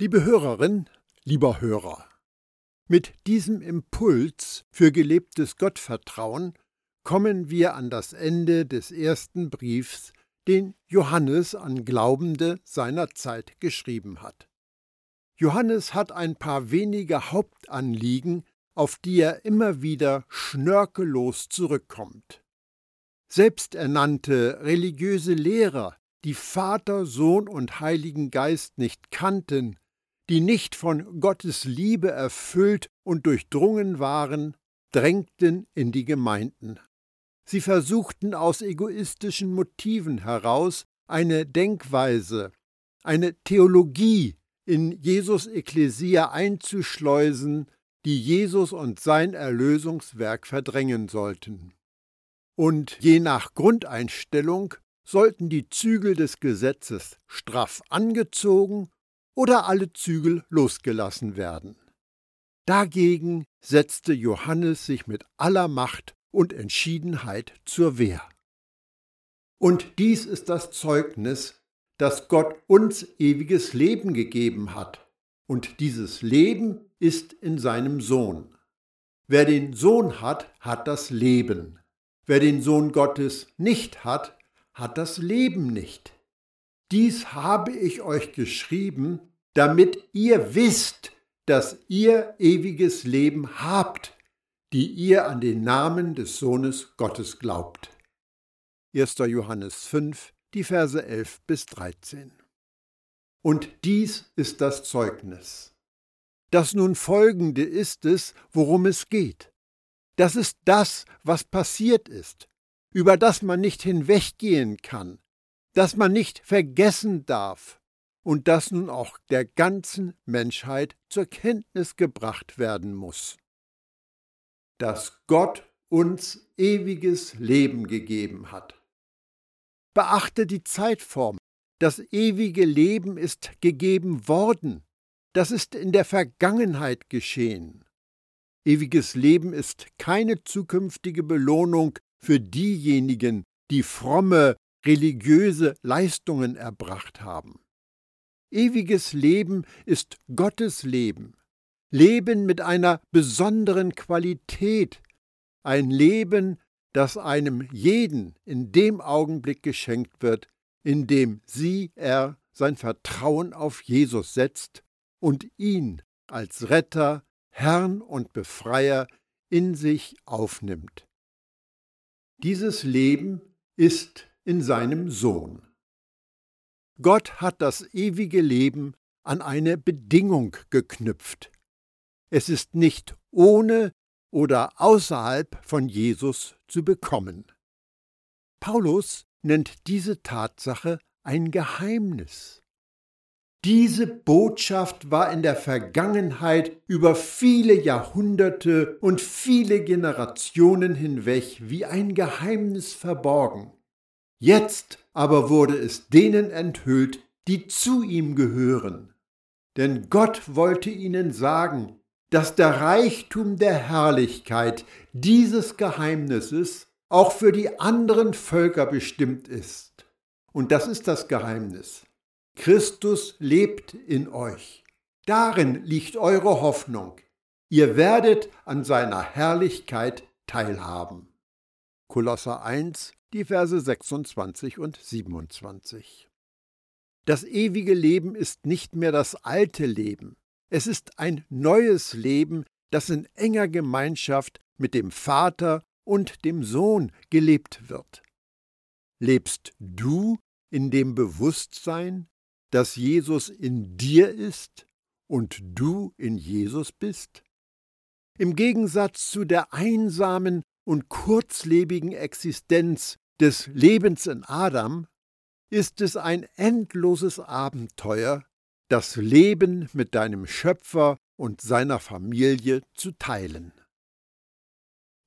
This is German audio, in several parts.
Liebe Hörerin, lieber Hörer, mit diesem Impuls für gelebtes Gottvertrauen kommen wir an das Ende des ersten Briefs, den Johannes an Glaubende seiner Zeit geschrieben hat. Johannes hat ein paar wenige Hauptanliegen, auf die er immer wieder schnörkellos zurückkommt. Selbsternannte religiöse Lehrer, die Vater, Sohn und Heiligen Geist nicht kannten, die nicht von Gottes Liebe erfüllt und durchdrungen waren, drängten in die Gemeinden. Sie versuchten aus egoistischen Motiven heraus eine Denkweise, eine Theologie in Jesus Ekklesia einzuschleusen, die Jesus und sein Erlösungswerk verdrängen sollten. Und je nach Grundeinstellung sollten die Zügel des Gesetzes straff angezogen oder alle Zügel losgelassen werden. Dagegen setzte Johannes sich mit aller Macht und Entschiedenheit zur Wehr. Und dies ist das Zeugnis, dass Gott uns ewiges Leben gegeben hat, und dieses Leben ist in seinem Sohn. Wer den Sohn hat, hat das Leben. Wer den Sohn Gottes nicht hat, hat das Leben nicht. Dies habe ich euch geschrieben, damit ihr wisst, dass ihr ewiges Leben habt, die ihr an den Namen des Sohnes Gottes glaubt. 1. Johannes 5, die Verse 11 bis 13. Und dies ist das Zeugnis. Das nun folgende ist es, worum es geht. Das ist das, was passiert ist, über das man nicht hinweggehen kann, das man nicht vergessen darf und das nun auch der ganzen Menschheit zur Kenntnis gebracht werden muss. Dass Gott uns ewiges Leben gegeben hat. Beachte die Zeitform. Das ewige Leben ist gegeben worden. Das ist in der Vergangenheit geschehen. Ewiges Leben ist keine zukünftige Belohnung für diejenigen, die fromme, religiöse Leistungen erbracht haben. Ewiges Leben ist Gottes Leben. Leben mit einer besonderen Qualität. Ein Leben, das einem jeden in dem Augenblick geschenkt wird, in dem sie, er, sein Vertrauen auf Jesus setzt und ihn als Retter, Herrn und Befreier in sich aufnimmt. Dieses Leben ist in seinem Sohn. Gott hat das ewige Leben an eine Bedingung geknüpft. Es ist nicht ohne oder außerhalb von Jesus zu bekommen. Paulus nennt diese Tatsache ein Geheimnis. Diese Botschaft war in der Vergangenheit über viele Jahrhunderte und viele Generationen hinweg wie ein Geheimnis verborgen. Jetzt aber wurde es denen enthüllt, die zu ihm gehören. Denn Gott wollte ihnen sagen, dass der Reichtum der Herrlichkeit dieses Geheimnisses auch für die anderen Völker bestimmt ist. Und das ist das Geheimnis. Christus lebt in euch. Darin liegt eure Hoffnung. Ihr werdet an seiner Herrlichkeit teilhaben. Kolosser 1, die Verse 26 und 27. Das ewige Leben ist nicht mehr das alte Leben. Es ist ein neues Leben, das in enger Gemeinschaft mit dem Vater und dem Sohn gelebt wird. Lebst du in dem Bewusstsein, dass Jesus in dir ist und du in Jesus bist? Im Gegensatz zu der einsamen und kurzlebigen Existenz des Lebens in Adam ist es ein endloses Abenteuer, das Leben mit deinem Schöpfer und seiner Familie zu teilen.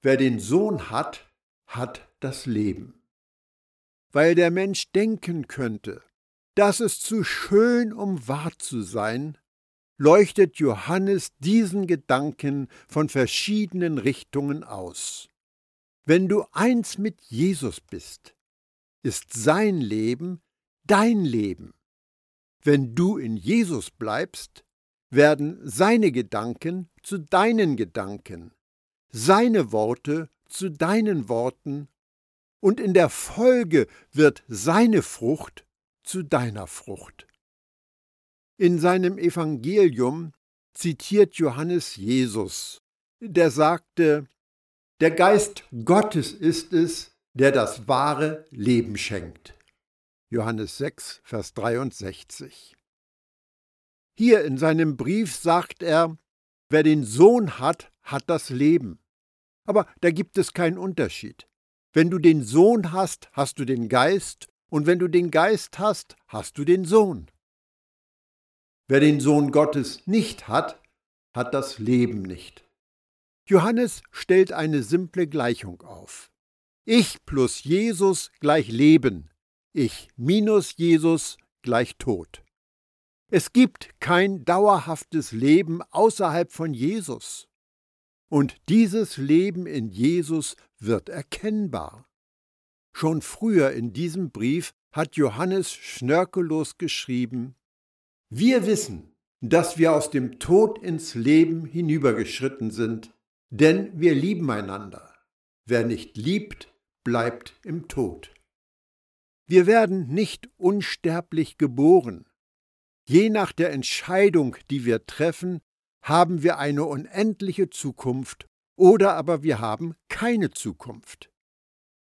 Wer den Sohn hat, hat das Leben. Weil der Mensch denken könnte, dass es zu schön, um wahr zu sein, leuchtet Johannes diesen Gedanken von verschiedenen Richtungen aus. Wenn du eins mit Jesus bist, ist sein Leben dein Leben. Wenn du in Jesus bleibst, werden seine Gedanken zu deinen Gedanken, seine Worte zu deinen Worten, und in der Folge wird seine Frucht zu deiner Frucht. In seinem Evangelium zitiert Johannes Jesus, der sagte, der Geist Gottes ist es, der das wahre Leben schenkt. Johannes 6, Vers 63. Hier in seinem Brief sagt er, wer den Sohn hat, hat das Leben. Aber da gibt es keinen Unterschied. Wenn du den Sohn hast, hast du den Geist, und wenn du den Geist hast, hast du den Sohn. Wer den Sohn Gottes nicht hat, hat das Leben nicht. Johannes stellt eine simple Gleichung auf. Ich plus Jesus gleich Leben, ich minus Jesus gleich Tod. Es gibt kein dauerhaftes Leben außerhalb von Jesus. Und dieses Leben in Jesus wird erkennbar. Schon früher in diesem Brief hat Johannes schnörkellos geschrieben, Wir wissen, dass wir aus dem Tod ins Leben hinübergeschritten sind, denn wir lieben einander. Wer nicht liebt, bleibt im Tod. Wir werden nicht unsterblich geboren. Je nach der Entscheidung, die wir treffen, haben wir eine unendliche Zukunft oder aber wir haben keine Zukunft.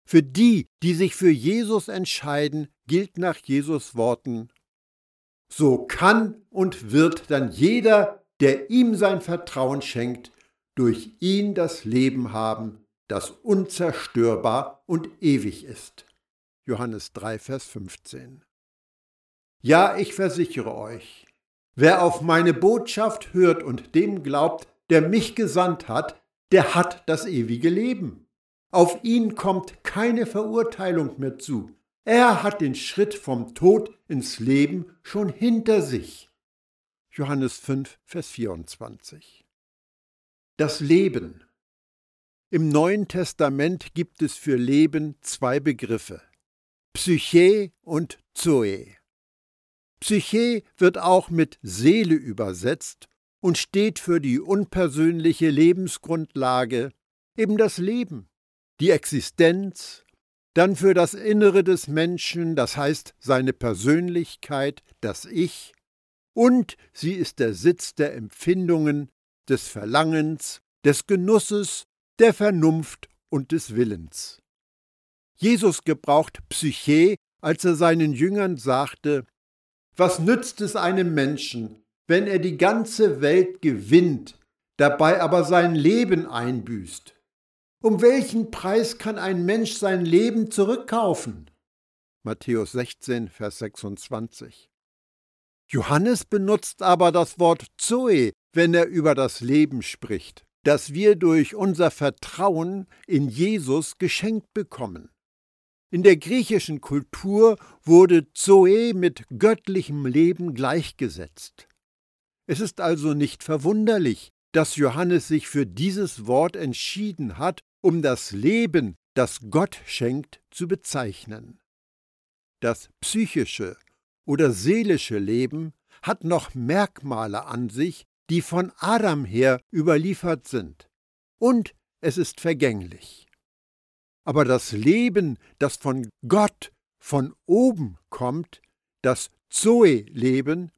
Für die, die sich für Jesus entscheiden, gilt nach Jesus Worten, so kann und wird dann jeder, der ihm sein Vertrauen schenkt, durch ihn das Leben haben, das unzerstörbar und ewig ist. Johannes 3, Vers 15. Ja, ich versichere euch, wer auf meine Botschaft hört und dem glaubt, der mich gesandt hat, der hat das ewige Leben. Auf ihn kommt keine Verurteilung mehr zu. Er hat den Schritt vom Tod ins Leben schon hinter sich. Johannes 5, Vers 24. Das Leben. Im Neuen Testament gibt es für Leben zwei Begriffe. Psyche und Zoe. Psyche wird auch mit Seele übersetzt und steht für die unpersönliche Lebensgrundlage, eben das Leben die Existenz, dann für das Innere des Menschen, das heißt seine Persönlichkeit, das Ich, und sie ist der Sitz der Empfindungen, des Verlangens, des Genusses, der Vernunft und des Willens. Jesus gebraucht Psyche, als er seinen Jüngern sagte, was nützt es einem Menschen, wenn er die ganze Welt gewinnt, dabei aber sein Leben einbüßt? Um welchen Preis kann ein Mensch sein Leben zurückkaufen? Matthäus 16, Vers 26. Johannes benutzt aber das Wort Zoe, wenn er über das Leben spricht, das wir durch unser Vertrauen in Jesus geschenkt bekommen. In der griechischen Kultur wurde Zoe mit göttlichem Leben gleichgesetzt. Es ist also nicht verwunderlich, dass Johannes sich für dieses Wort entschieden hat um das Leben, das Gott schenkt, zu bezeichnen. Das psychische oder seelische Leben hat noch Merkmale an sich, die von Adam her überliefert sind, und es ist vergänglich. Aber das Leben, das von Gott von oben kommt, das Zoe-Leben,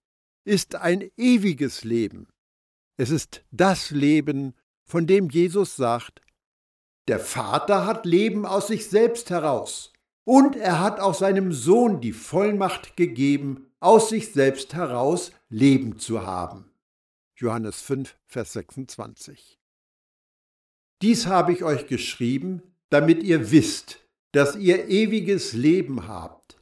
ist ein ewiges Leben. Es ist das Leben, von dem Jesus sagt, der Vater hat Leben aus sich selbst heraus. Und er hat auch seinem Sohn die Vollmacht gegeben, aus sich selbst heraus Leben zu haben. Johannes 5, Vers 26. Dies habe ich euch geschrieben, damit ihr wisst, dass ihr ewiges Leben habt.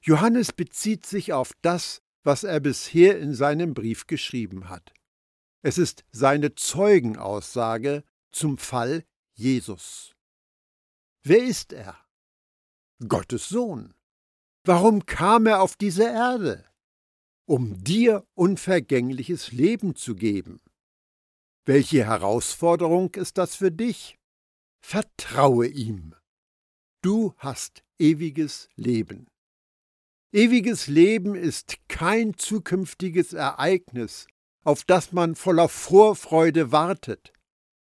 Johannes bezieht sich auf das, was er bisher in seinem Brief geschrieben hat. Es ist seine Zeugenaussage, zum Fall Jesus. Wer ist er? Gottes Sohn. Warum kam er auf diese Erde? Um dir unvergängliches Leben zu geben. Welche Herausforderung ist das für dich? Vertraue ihm. Du hast ewiges Leben. Ewiges Leben ist kein zukünftiges Ereignis, auf das man voller Vorfreude wartet.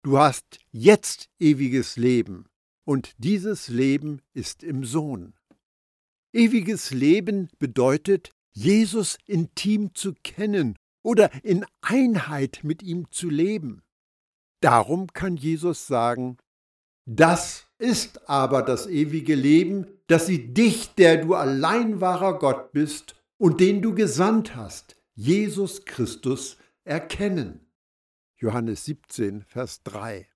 Du hast jetzt ewiges Leben, und dieses Leben ist im Sohn. Ewiges Leben bedeutet, Jesus intim zu kennen oder in Einheit mit ihm zu leben. Darum kann Jesus sagen, das ist aber das ewige Leben, dass sie dich, der du allein wahrer Gott bist und den du gesandt hast, Jesus Christus, erkennen. Johannes 17, Vers 3.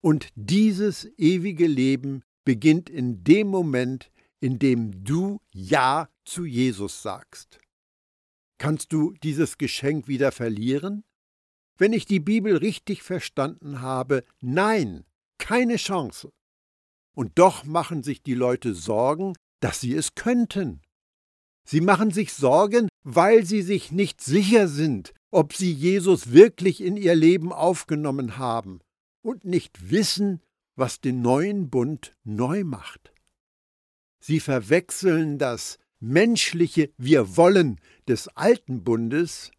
Und dieses ewige Leben beginnt in dem Moment, in dem du Ja zu Jesus sagst. Kannst du dieses Geschenk wieder verlieren? Wenn ich die Bibel richtig verstanden habe, nein, keine Chance. Und doch machen sich die Leute Sorgen, dass sie es könnten. Sie machen sich Sorgen, weil sie sich nicht sicher sind, ob sie Jesus wirklich in ihr Leben aufgenommen haben und nicht wissen, was den neuen Bund neu macht. Sie verwechseln das menschliche Wir wollen des alten Bundes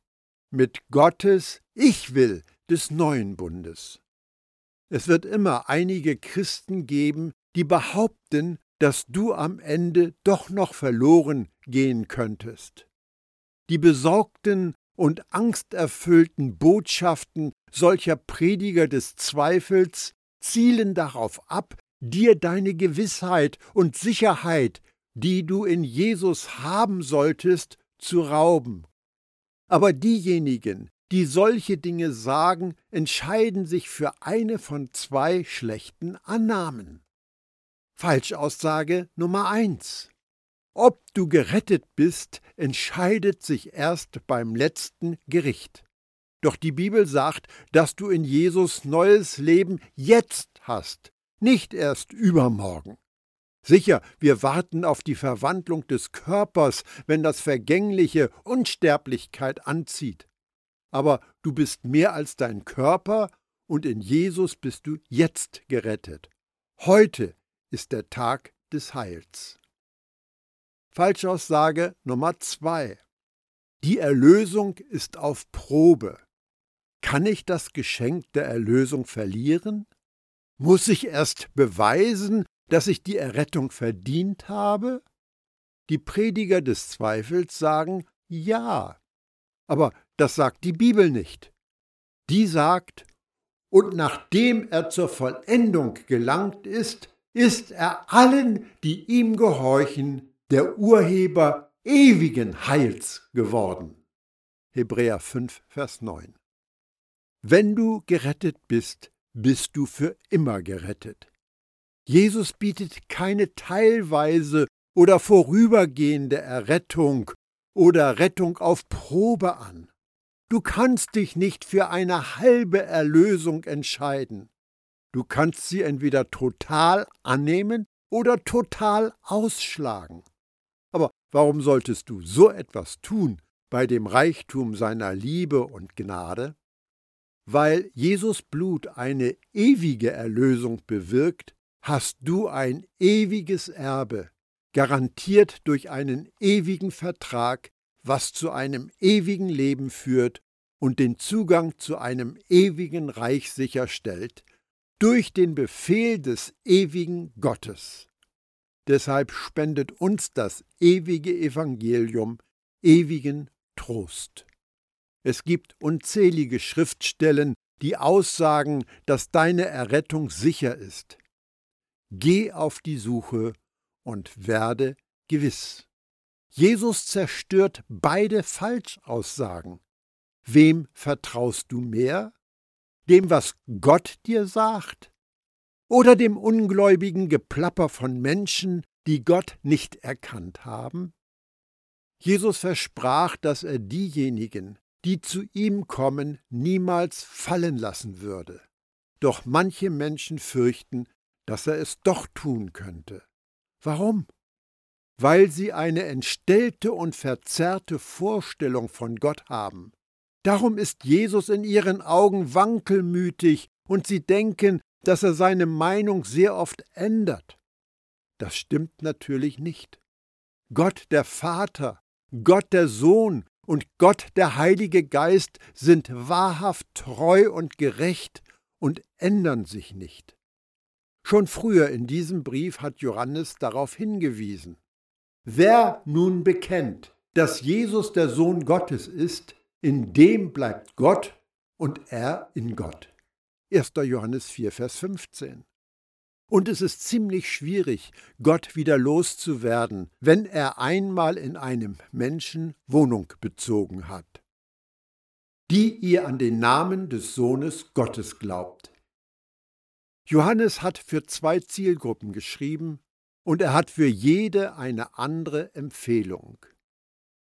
mit Gottes Ich will des neuen Bundes. Es wird immer einige Christen geben, die behaupten, dass du am Ende doch noch verloren gehen könntest. Die besorgten und angsterfüllten Botschaften solcher Prediger des Zweifels zielen darauf ab, dir deine Gewissheit und Sicherheit, die du in Jesus haben solltest, zu rauben. Aber diejenigen, die solche Dinge sagen, entscheiden sich für eine von zwei schlechten Annahmen. Falschaussage Nummer eins: Ob du gerettet bist, entscheidet sich erst beim letzten Gericht. Doch die Bibel sagt, dass du in Jesus neues Leben jetzt hast, nicht erst übermorgen. Sicher, wir warten auf die Verwandlung des Körpers, wenn das Vergängliche Unsterblichkeit anzieht. Aber du bist mehr als dein Körper und in Jesus bist du jetzt gerettet. Heute ist der Tag des Heils. Falschaussage Nummer zwei. Die Erlösung ist auf Probe. Kann ich das Geschenk der Erlösung verlieren? Muss ich erst beweisen, dass ich die Errettung verdient habe? Die Prediger des Zweifels sagen ja. Aber das sagt die Bibel nicht. Die sagt, und nachdem er zur Vollendung gelangt ist, ist er allen, die ihm gehorchen, der Urheber ewigen Heils geworden. Hebräer 5, Vers 9. Wenn du gerettet bist, bist du für immer gerettet. Jesus bietet keine teilweise oder vorübergehende Errettung oder Rettung auf Probe an. Du kannst dich nicht für eine halbe Erlösung entscheiden. Du kannst sie entweder total annehmen oder total ausschlagen. Aber warum solltest du so etwas tun bei dem Reichtum seiner Liebe und Gnade? Weil Jesus Blut eine ewige Erlösung bewirkt, hast du ein ewiges Erbe, garantiert durch einen ewigen Vertrag, was zu einem ewigen Leben führt und den Zugang zu einem ewigen Reich sicherstellt, durch den Befehl des ewigen Gottes. Deshalb spendet uns das ewige Evangelium ewigen Trost. Es gibt unzählige Schriftstellen, die aussagen, dass deine Errettung sicher ist. Geh auf die Suche und werde gewiss. Jesus zerstört beide Falschaussagen. Wem vertraust du mehr? Dem, was Gott dir sagt? Oder dem ungläubigen Geplapper von Menschen, die Gott nicht erkannt haben? Jesus versprach, dass er diejenigen, die zu ihm kommen, niemals fallen lassen würde. Doch manche Menschen fürchten, dass er es doch tun könnte. Warum? Weil sie eine entstellte und verzerrte Vorstellung von Gott haben. Darum ist Jesus in ihren Augen wankelmütig und sie denken, dass er seine Meinung sehr oft ändert. Das stimmt natürlich nicht. Gott der Vater, Gott der Sohn und Gott der Heilige Geist sind wahrhaft treu und gerecht und ändern sich nicht. Schon früher in diesem Brief hat Johannes darauf hingewiesen. Wer nun bekennt, dass Jesus der Sohn Gottes ist, in dem bleibt Gott und er in Gott. 1. Johannes 4, Vers 15. Und es ist ziemlich schwierig, Gott wieder loszuwerden, wenn er einmal in einem Menschen Wohnung bezogen hat, die ihr an den Namen des Sohnes Gottes glaubt. Johannes hat für zwei Zielgruppen geschrieben und er hat für jede eine andere Empfehlung.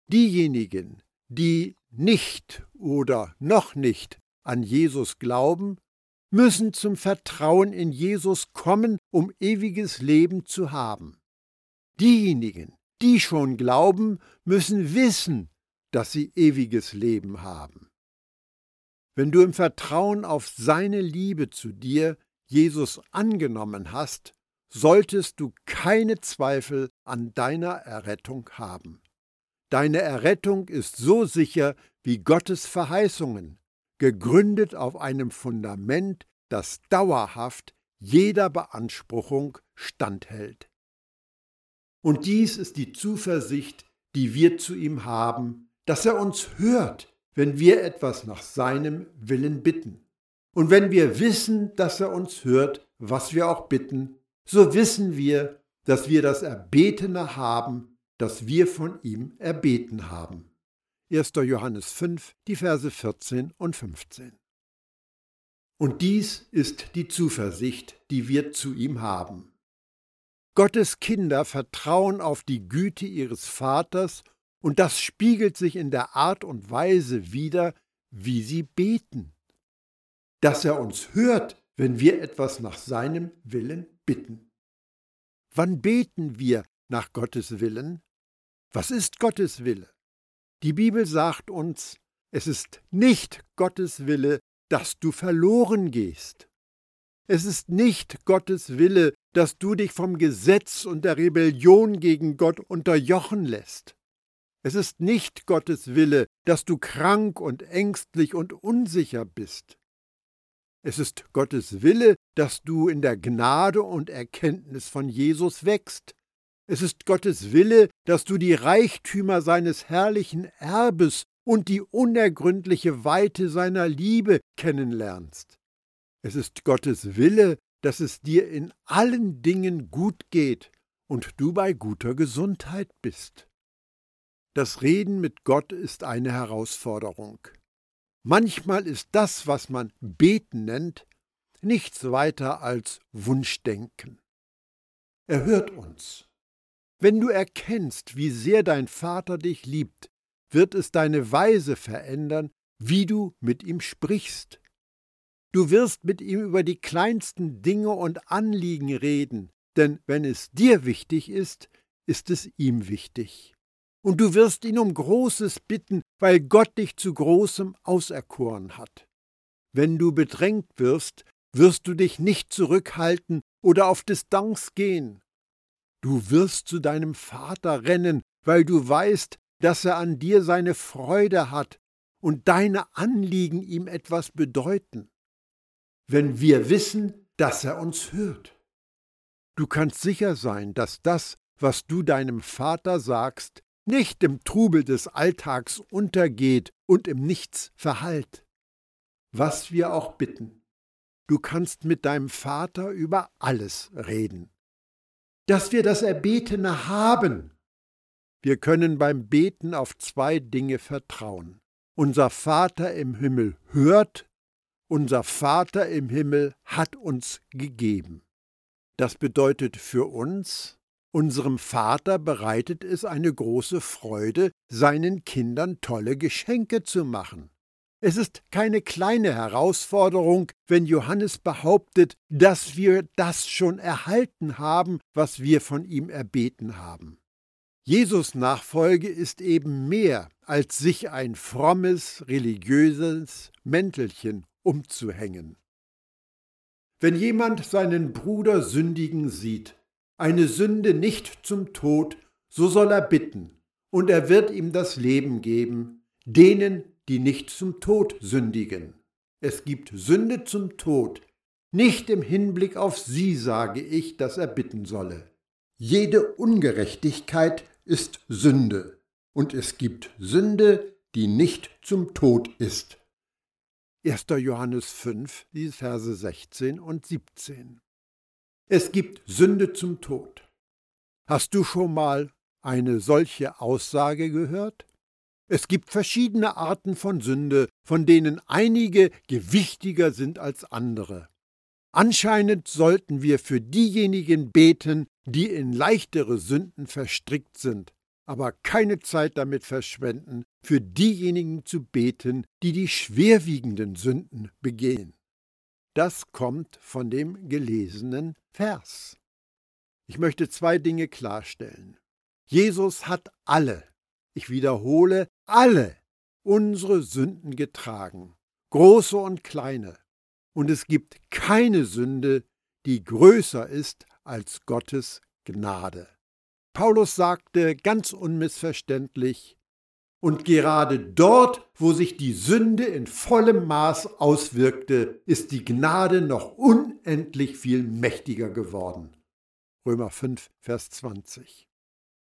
Diejenigen, die nicht oder noch nicht an Jesus glauben, müssen zum Vertrauen in Jesus kommen, um ewiges Leben zu haben. Diejenigen, die schon glauben, müssen wissen, dass sie ewiges Leben haben. Wenn du im Vertrauen auf seine Liebe zu dir Jesus angenommen hast, solltest du keine Zweifel an deiner Errettung haben. Deine Errettung ist so sicher wie Gottes Verheißungen, gegründet auf einem Fundament, das dauerhaft jeder Beanspruchung standhält. Und dies ist die Zuversicht, die wir zu ihm haben, dass er uns hört, wenn wir etwas nach seinem Willen bitten. Und wenn wir wissen, dass er uns hört, was wir auch bitten, so wissen wir, dass wir das Erbetene haben, das wir von ihm erbeten haben. 1. Johannes 5, die Verse 14 und 15. Und dies ist die Zuversicht, die wir zu ihm haben. Gottes Kinder vertrauen auf die Güte ihres Vaters, und das spiegelt sich in der Art und Weise wider, wie sie beten. Dass er uns hört, wenn wir etwas nach seinem Willen bitten. Wann beten wir nach Gottes Willen? Was ist Gottes Wille? Die Bibel sagt uns, es ist nicht Gottes Wille, dass du verloren gehst. Es ist nicht Gottes Wille, dass du dich vom Gesetz und der Rebellion gegen Gott unterjochen lässt. Es ist nicht Gottes Wille, dass du krank und ängstlich und unsicher bist. Es ist Gottes Wille, dass du in der Gnade und Erkenntnis von Jesus wächst, es ist Gottes Wille, dass du die Reichtümer seines herrlichen Erbes und die unergründliche Weite seiner Liebe kennenlernst. Es ist Gottes Wille, dass es dir in allen Dingen gut geht und du bei guter Gesundheit bist. Das Reden mit Gott ist eine Herausforderung. Manchmal ist das, was man beten nennt, nichts weiter als Wunschdenken. Er hört uns. Wenn du erkennst, wie sehr dein Vater dich liebt, wird es deine Weise verändern, wie du mit ihm sprichst. Du wirst mit ihm über die kleinsten Dinge und Anliegen reden, denn wenn es dir wichtig ist, ist es ihm wichtig. Und du wirst ihn um Großes bitten, weil Gott dich zu Großem auserkoren hat. Wenn du bedrängt wirst, wirst du dich nicht zurückhalten oder auf Distanz gehen. Du wirst zu deinem Vater rennen, weil du weißt, dass er an dir seine Freude hat und deine Anliegen ihm etwas bedeuten. Wenn wir wissen, dass er uns hört. Du kannst sicher sein, dass das, was du deinem Vater sagst, nicht im Trubel des Alltags untergeht und im Nichts verhallt. Was wir auch bitten, du kannst mit deinem Vater über alles reden dass wir das Erbetene haben. Wir können beim Beten auf zwei Dinge vertrauen. Unser Vater im Himmel hört, unser Vater im Himmel hat uns gegeben. Das bedeutet für uns, unserem Vater bereitet es eine große Freude, seinen Kindern tolle Geschenke zu machen. Es ist keine kleine Herausforderung, wenn Johannes behauptet, dass wir das schon erhalten haben, was wir von ihm erbeten haben. Jesus Nachfolge ist eben mehr, als sich ein frommes, religiöses Mäntelchen umzuhängen. Wenn jemand seinen Bruder sündigen sieht, eine Sünde nicht zum Tod, so soll er bitten, und er wird ihm das Leben geben, denen, die nicht zum Tod sündigen. Es gibt Sünde zum Tod, nicht im Hinblick auf sie sage ich, dass er bitten solle. Jede Ungerechtigkeit ist Sünde, und es gibt Sünde, die nicht zum Tod ist. 1. Johannes 5, die Verse 16 und 17. Es gibt Sünde zum Tod. Hast du schon mal eine solche Aussage gehört? Es gibt verschiedene Arten von Sünde, von denen einige gewichtiger sind als andere. Anscheinend sollten wir für diejenigen beten, die in leichtere Sünden verstrickt sind, aber keine Zeit damit verschwenden, für diejenigen zu beten, die die schwerwiegenden Sünden begehen. Das kommt von dem gelesenen Vers. Ich möchte zwei Dinge klarstellen. Jesus hat alle, ich wiederhole, alle unsere Sünden getragen, große und kleine. Und es gibt keine Sünde, die größer ist als Gottes Gnade. Paulus sagte ganz unmissverständlich, und gerade dort, wo sich die Sünde in vollem Maß auswirkte, ist die Gnade noch unendlich viel mächtiger geworden. Römer 5, Vers 20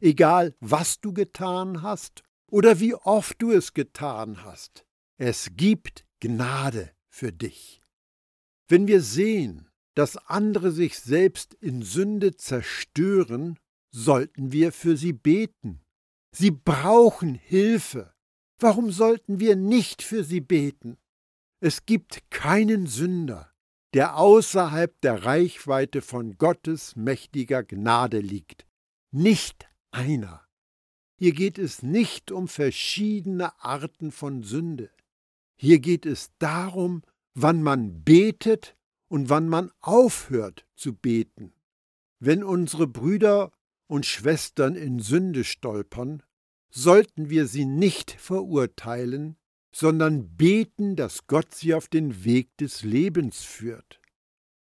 egal was du getan hast oder wie oft du es getan hast. Es gibt Gnade für dich. Wenn wir sehen, dass andere sich selbst in Sünde zerstören, sollten wir für sie beten. Sie brauchen Hilfe. Warum sollten wir nicht für sie beten? Es gibt keinen Sünder, der außerhalb der Reichweite von Gottes mächtiger Gnade liegt. Nicht einer. Hier geht es nicht um verschiedene Arten von Sünde. Hier geht es darum, wann man betet und wann man aufhört zu beten. Wenn unsere Brüder und Schwestern in Sünde stolpern, sollten wir sie nicht verurteilen, sondern beten, dass Gott sie auf den Weg des Lebens führt.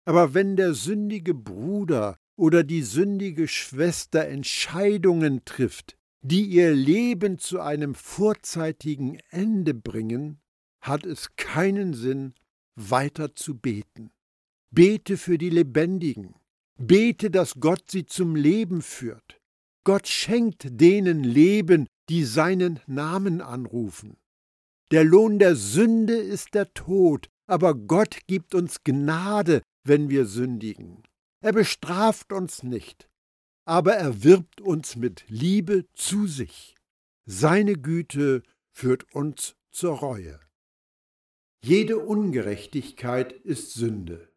Aber wenn der sündige Bruder oder die sündige Schwester Entscheidungen trifft, die ihr Leben zu einem vorzeitigen Ende bringen, hat es keinen Sinn, weiter zu beten. Bete für die Lebendigen. Bete, dass Gott sie zum Leben führt. Gott schenkt denen Leben, die seinen Namen anrufen. Der Lohn der Sünde ist der Tod, aber Gott gibt uns Gnade, wenn wir sündigen. Er bestraft uns nicht, aber er wirbt uns mit Liebe zu sich. Seine Güte führt uns zur Reue. Jede Ungerechtigkeit ist Sünde.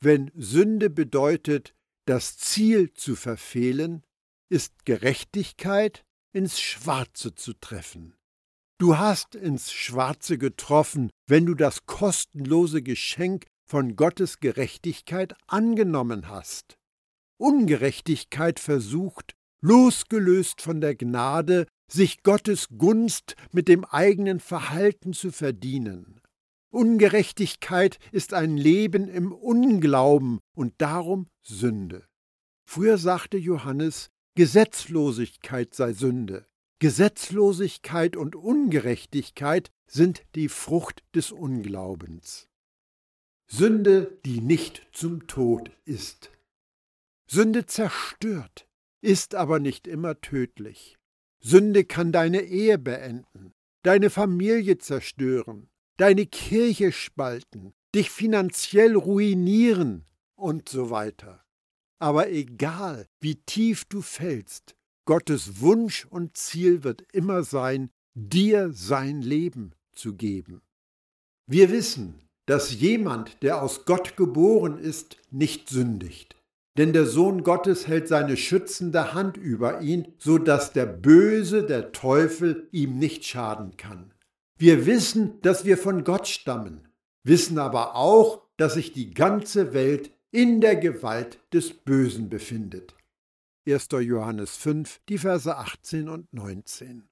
Wenn Sünde bedeutet, das Ziel zu verfehlen, ist Gerechtigkeit ins Schwarze zu treffen. Du hast ins Schwarze getroffen, wenn du das kostenlose Geschenk von Gottes Gerechtigkeit angenommen hast. Ungerechtigkeit versucht, losgelöst von der Gnade, sich Gottes Gunst mit dem eigenen Verhalten zu verdienen. Ungerechtigkeit ist ein Leben im Unglauben und darum Sünde. Früher sagte Johannes, Gesetzlosigkeit sei Sünde. Gesetzlosigkeit und Ungerechtigkeit sind die Frucht des Unglaubens. Sünde, die nicht zum Tod ist. Sünde zerstört, ist aber nicht immer tödlich. Sünde kann deine Ehe beenden, deine Familie zerstören, deine Kirche spalten, dich finanziell ruinieren und so weiter. Aber egal, wie tief du fällst, Gottes Wunsch und Ziel wird immer sein, dir sein Leben zu geben. Wir wissen, dass jemand, der aus Gott geboren ist, nicht sündigt. Denn der Sohn Gottes hält seine schützende Hand über ihn, so dass der Böse, der Teufel, ihm nicht schaden kann. Wir wissen, dass wir von Gott stammen, wissen aber auch, dass sich die ganze Welt in der Gewalt des Bösen befindet. 1. Johannes 5, die Verse 18 und 19.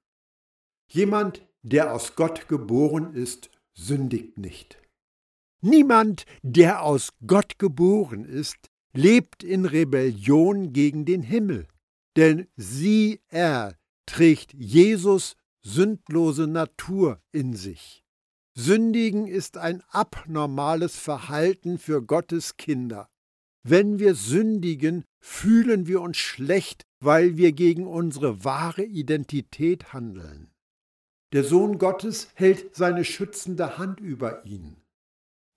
Jemand, der aus Gott geboren ist, sündigt nicht. Niemand, der aus Gott geboren ist, lebt in Rebellion gegen den Himmel. denn sie, er, trägt Jesus sündlose Natur in sich. Sündigen ist ein abnormales Verhalten für Gottes Kinder. Wenn wir sündigen, fühlen wir uns schlecht, weil wir gegen unsere wahre Identität handeln. Der Sohn Gottes hält seine schützende Hand über ihn.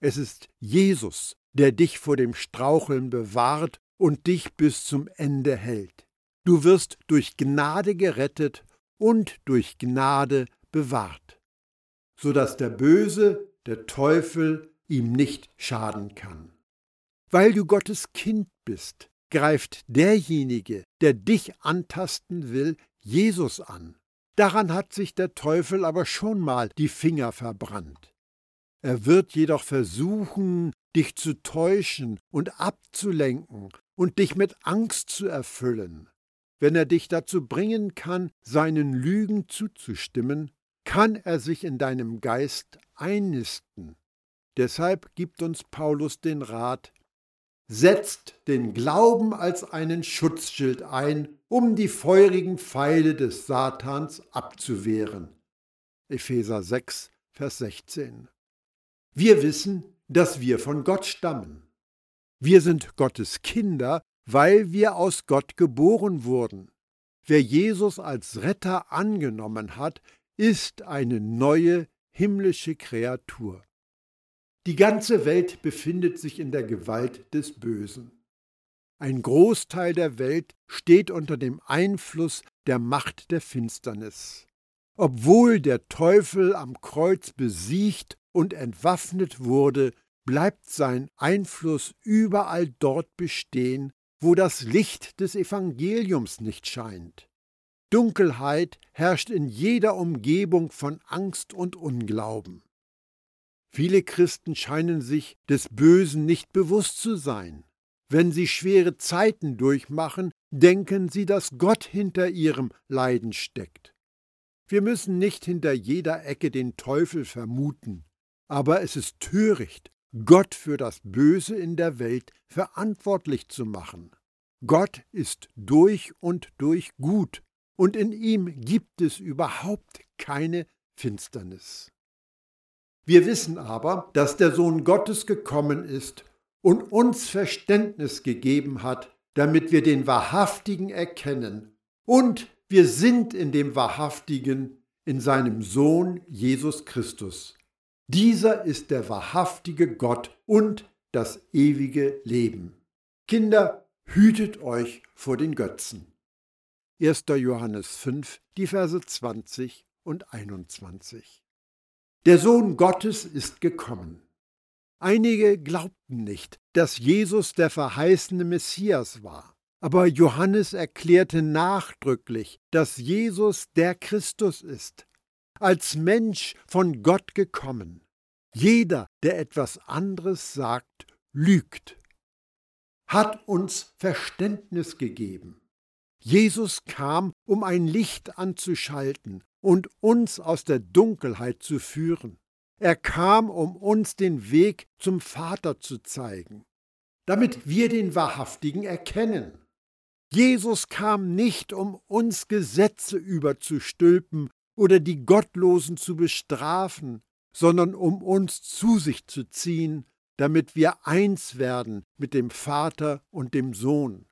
Es ist Jesus, der dich vor dem Straucheln bewahrt und dich bis zum Ende hält. Du wirst durch Gnade gerettet und durch Gnade bewahrt, so dass der Böse, der Teufel, ihm nicht schaden kann. Weil du Gottes Kind bist, greift derjenige, der dich antasten will, Jesus an. Daran hat sich der Teufel aber schon mal die Finger verbrannt. Er wird jedoch versuchen, dich zu täuschen und abzulenken und dich mit Angst zu erfüllen. Wenn er dich dazu bringen kann, seinen Lügen zuzustimmen, kann er sich in deinem Geist einnisten. Deshalb gibt uns Paulus den Rat, setzt den Glauben als einen Schutzschild ein, um die feurigen Pfeile des Satans abzuwehren. Epheser 6, Vers 16. Wir wissen, dass wir von Gott stammen. Wir sind Gottes Kinder, weil wir aus Gott geboren wurden. Wer Jesus als Retter angenommen hat, ist eine neue himmlische Kreatur. Die ganze Welt befindet sich in der Gewalt des Bösen. Ein Großteil der Welt steht unter dem Einfluss der Macht der Finsternis. Obwohl der Teufel am Kreuz besiegt und entwaffnet wurde, bleibt sein Einfluss überall dort bestehen, wo das Licht des Evangeliums nicht scheint. Dunkelheit herrscht in jeder Umgebung von Angst und Unglauben. Viele Christen scheinen sich des Bösen nicht bewusst zu sein. Wenn sie schwere Zeiten durchmachen, denken sie, dass Gott hinter ihrem Leiden steckt. Wir müssen nicht hinter jeder Ecke den Teufel vermuten, aber es ist töricht, Gott für das Böse in der Welt verantwortlich zu machen. Gott ist durch und durch gut, und in ihm gibt es überhaupt keine Finsternis. Wir wissen aber, dass der Sohn Gottes gekommen ist und uns Verständnis gegeben hat, damit wir den Wahrhaftigen erkennen, und wir sind in dem Wahrhaftigen, in seinem Sohn Jesus Christus. Dieser ist der wahrhaftige Gott und das ewige Leben. Kinder, hütet euch vor den Götzen. 1. Johannes 5, die Verse 20 und 21. Der Sohn Gottes ist gekommen. Einige glaubten nicht, dass Jesus der verheißene Messias war. Aber Johannes erklärte nachdrücklich, dass Jesus der Christus ist, als Mensch von Gott gekommen. Jeder, der etwas anderes sagt, lügt, hat uns Verständnis gegeben. Jesus kam, um ein Licht anzuschalten und uns aus der Dunkelheit zu führen. Er kam, um uns den Weg zum Vater zu zeigen, damit wir den Wahrhaftigen erkennen. Jesus kam nicht, um uns Gesetze überzustülpen oder die Gottlosen zu bestrafen, sondern um uns zu sich zu ziehen, damit wir eins werden mit dem Vater und dem Sohn.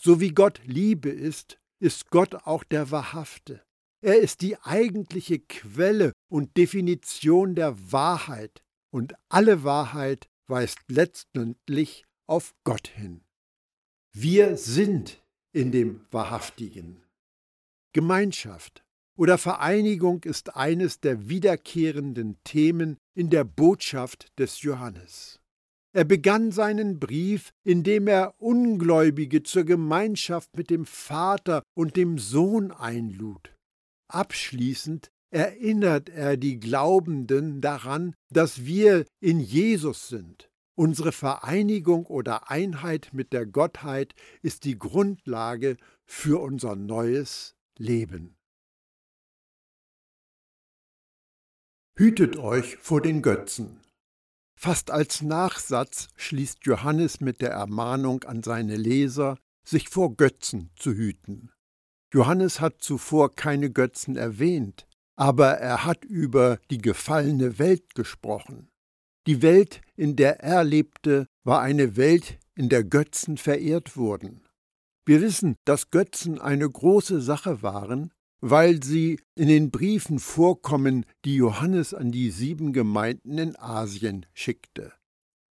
So wie Gott Liebe ist, ist Gott auch der Wahrhafte. Er ist die eigentliche Quelle und Definition der Wahrheit, und alle Wahrheit weist letztendlich auf Gott hin. Wir sind in dem Wahrhaftigen. Gemeinschaft, oder Vereinigung ist eines der wiederkehrenden Themen in der Botschaft des Johannes. Er begann seinen Brief, indem er Ungläubige zur Gemeinschaft mit dem Vater und dem Sohn einlud. Abschließend erinnert er die Glaubenden daran, dass wir in Jesus sind. Unsere Vereinigung oder Einheit mit der Gottheit ist die Grundlage für unser neues Leben. Hütet euch vor den Götzen. Fast als Nachsatz schließt Johannes mit der Ermahnung an seine Leser, sich vor Götzen zu hüten. Johannes hat zuvor keine Götzen erwähnt, aber er hat über die gefallene Welt gesprochen. Die Welt, in der er lebte, war eine Welt, in der Götzen verehrt wurden. Wir wissen, dass Götzen eine große Sache waren, weil sie in den Briefen vorkommen, die Johannes an die sieben Gemeinden in Asien schickte.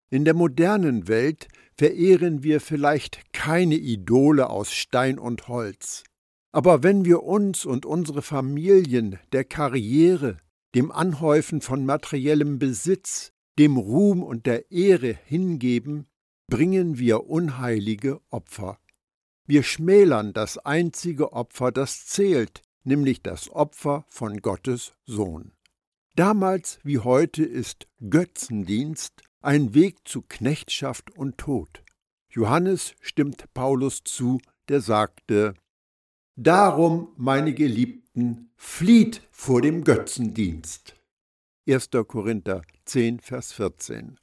In der modernen Welt verehren wir vielleicht keine Idole aus Stein und Holz. Aber wenn wir uns und unsere Familien der Karriere, dem Anhäufen von materiellem Besitz, dem Ruhm und der Ehre hingeben, bringen wir unheilige Opfer. Wir schmälern das einzige Opfer, das zählt, nämlich das Opfer von Gottes Sohn. Damals wie heute ist Götzendienst ein Weg zu Knechtschaft und Tod. Johannes stimmt Paulus zu, der sagte, Darum, meine Geliebten, flieht vor dem Götzendienst. 1. Korinther 10, Vers 14.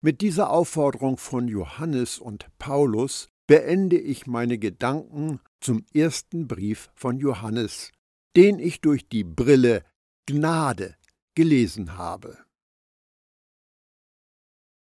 Mit dieser Aufforderung von Johannes und Paulus beende ich meine Gedanken zum ersten Brief von Johannes, den ich durch die Brille Gnade gelesen habe.